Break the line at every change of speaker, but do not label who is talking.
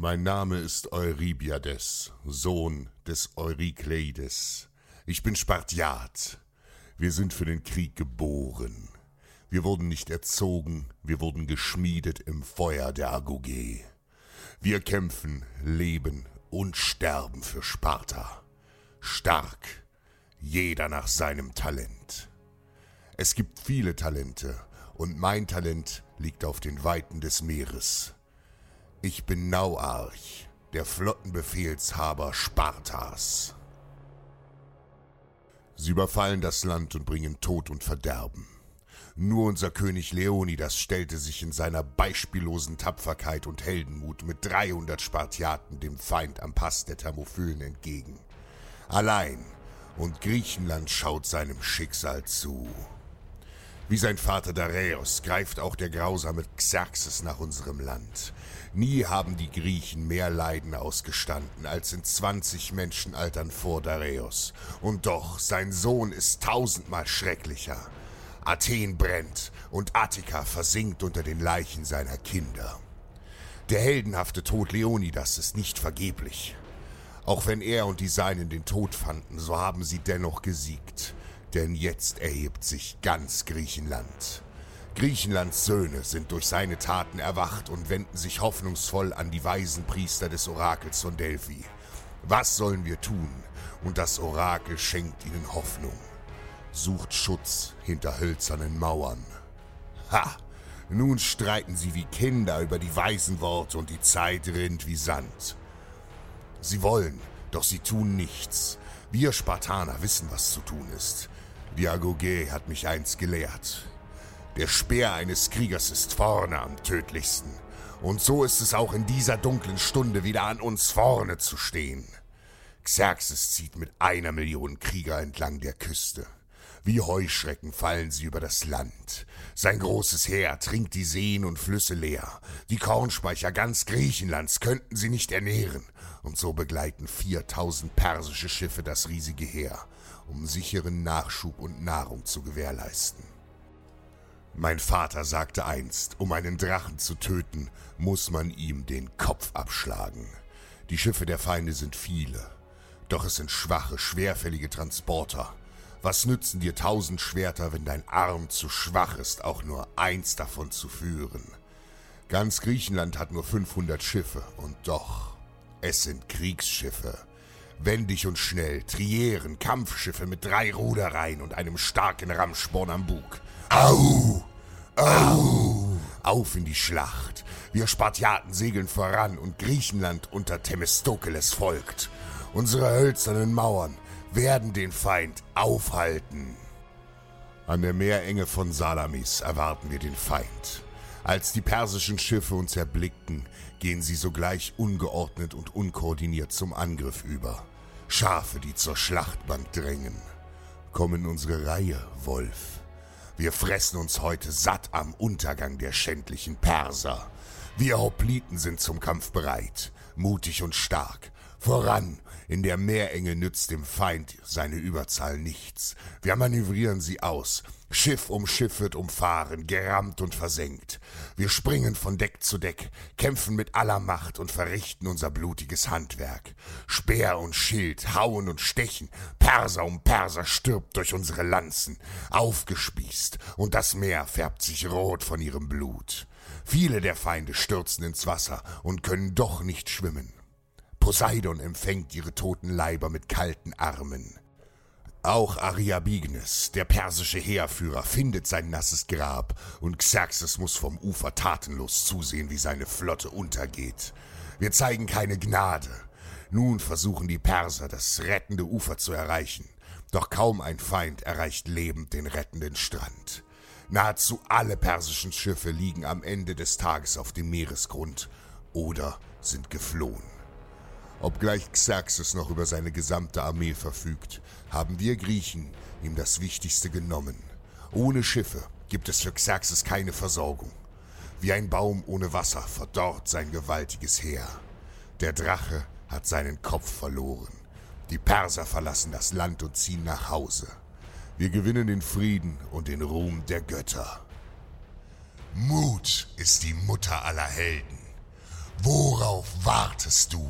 Mein Name ist Eurybiades, Sohn des Eurykleides. Ich bin Spartiat. Wir sind für den Krieg geboren. Wir wurden nicht erzogen, wir wurden geschmiedet im Feuer der Agoge. Wir kämpfen, leben und sterben für Sparta. Stark, jeder nach seinem Talent. Es gibt viele Talente, und mein Talent liegt auf den Weiten des Meeres. Ich bin Nauarch, der Flottenbefehlshaber Spartas. Sie überfallen das Land und bringen Tod und Verderben. Nur unser König Leonidas stellte sich in seiner beispiellosen Tapferkeit und Heldenmut mit 300 Spartiaten dem Feind am Pass der Thermophylen entgegen. Allein und Griechenland schaut seinem Schicksal zu. Wie sein Vater Dareios greift auch der grausame Xerxes nach unserem Land. Nie haben die Griechen mehr Leiden ausgestanden als in 20 Menschenaltern vor Dareios. Und doch, sein Sohn ist tausendmal schrecklicher. Athen brennt und Attika versinkt unter den Leichen seiner Kinder. Der heldenhafte Tod Leonidas ist nicht vergeblich. Auch wenn er und die Seinen den Tod fanden, so haben sie dennoch gesiegt. Denn jetzt erhebt sich ganz Griechenland. Griechenlands Söhne sind durch seine Taten erwacht und wenden sich hoffnungsvoll an die weisen Priester des Orakels von Delphi. Was sollen wir tun? Und das Orakel schenkt ihnen Hoffnung. Sucht Schutz hinter hölzernen Mauern. Ha! Nun streiten sie wie Kinder über die weisen Worte und die Zeit rinnt wie Sand. Sie wollen, doch sie tun nichts. Wir Spartaner wissen, was zu tun ist. Diagoge hat mich einst gelehrt. Der Speer eines Kriegers ist vorne am tödlichsten. Und so ist es auch in dieser dunklen Stunde wieder an uns vorne zu stehen. Xerxes zieht mit einer Million Krieger entlang der Küste. Wie Heuschrecken fallen sie über das Land. Sein großes Heer trinkt die Seen und Flüsse leer. Die Kornspeicher ganz Griechenlands könnten sie nicht ernähren. Und so begleiten 4000 persische Schiffe das riesige Heer um sicheren Nachschub und Nahrung zu gewährleisten. Mein Vater sagte einst, um einen Drachen zu töten, muss man ihm den Kopf abschlagen. Die Schiffe der Feinde sind viele, doch es sind schwache, schwerfällige Transporter. Was nützen dir tausend Schwerter, wenn dein Arm zu schwach ist, auch nur eins davon zu führen? Ganz Griechenland hat nur 500 Schiffe und doch, es sind Kriegsschiffe. Wendig und schnell, Trieren, Kampfschiffe mit drei Rudereien und einem starken Rammsporn am Bug. Au! Au! Auf in die Schlacht. Wir Spartiaten segeln voran und Griechenland unter Themistokeles folgt. Unsere hölzernen Mauern werden den Feind aufhalten. An der Meerenge von Salamis erwarten wir den Feind. Als die persischen Schiffe uns erblicken, gehen sie sogleich ungeordnet und unkoordiniert zum Angriff über. Schafe, die zur Schlachtbank drängen. Komm in unsere Reihe, Wolf. Wir fressen uns heute satt am Untergang der schändlichen Perser. Wir Hopliten sind zum Kampf bereit, mutig und stark. Voran, in der Meerenge nützt dem Feind seine Überzahl nichts. Wir manövrieren sie aus, Schiff um Schiff wird umfahren, gerammt und versenkt. Wir springen von Deck zu Deck, kämpfen mit aller Macht und verrichten unser blutiges Handwerk. Speer und Schild hauen und stechen, Perser um Perser stirbt durch unsere Lanzen, aufgespießt, und das Meer färbt sich rot von ihrem Blut. Viele der Feinde stürzen ins Wasser und können doch nicht schwimmen. Poseidon empfängt ihre toten Leiber mit kalten Armen. Auch Ariabignes, der persische Heerführer, findet sein nasses Grab und Xerxes muss vom Ufer tatenlos zusehen, wie seine Flotte untergeht. Wir zeigen keine Gnade. Nun versuchen die Perser, das rettende Ufer zu erreichen. Doch kaum ein Feind erreicht lebend den rettenden Strand. Nahezu alle persischen Schiffe liegen am Ende des Tages auf dem Meeresgrund oder sind geflohen. Obgleich Xerxes noch über seine gesamte Armee verfügt, haben wir Griechen ihm das Wichtigste genommen. Ohne Schiffe gibt es für Xerxes keine Versorgung. Wie ein Baum ohne Wasser verdorrt sein gewaltiges Heer. Der Drache hat seinen Kopf verloren. Die Perser verlassen das Land und ziehen nach Hause. Wir gewinnen den Frieden und den Ruhm der Götter. Mut ist die Mutter aller Helden. Worauf wartest du?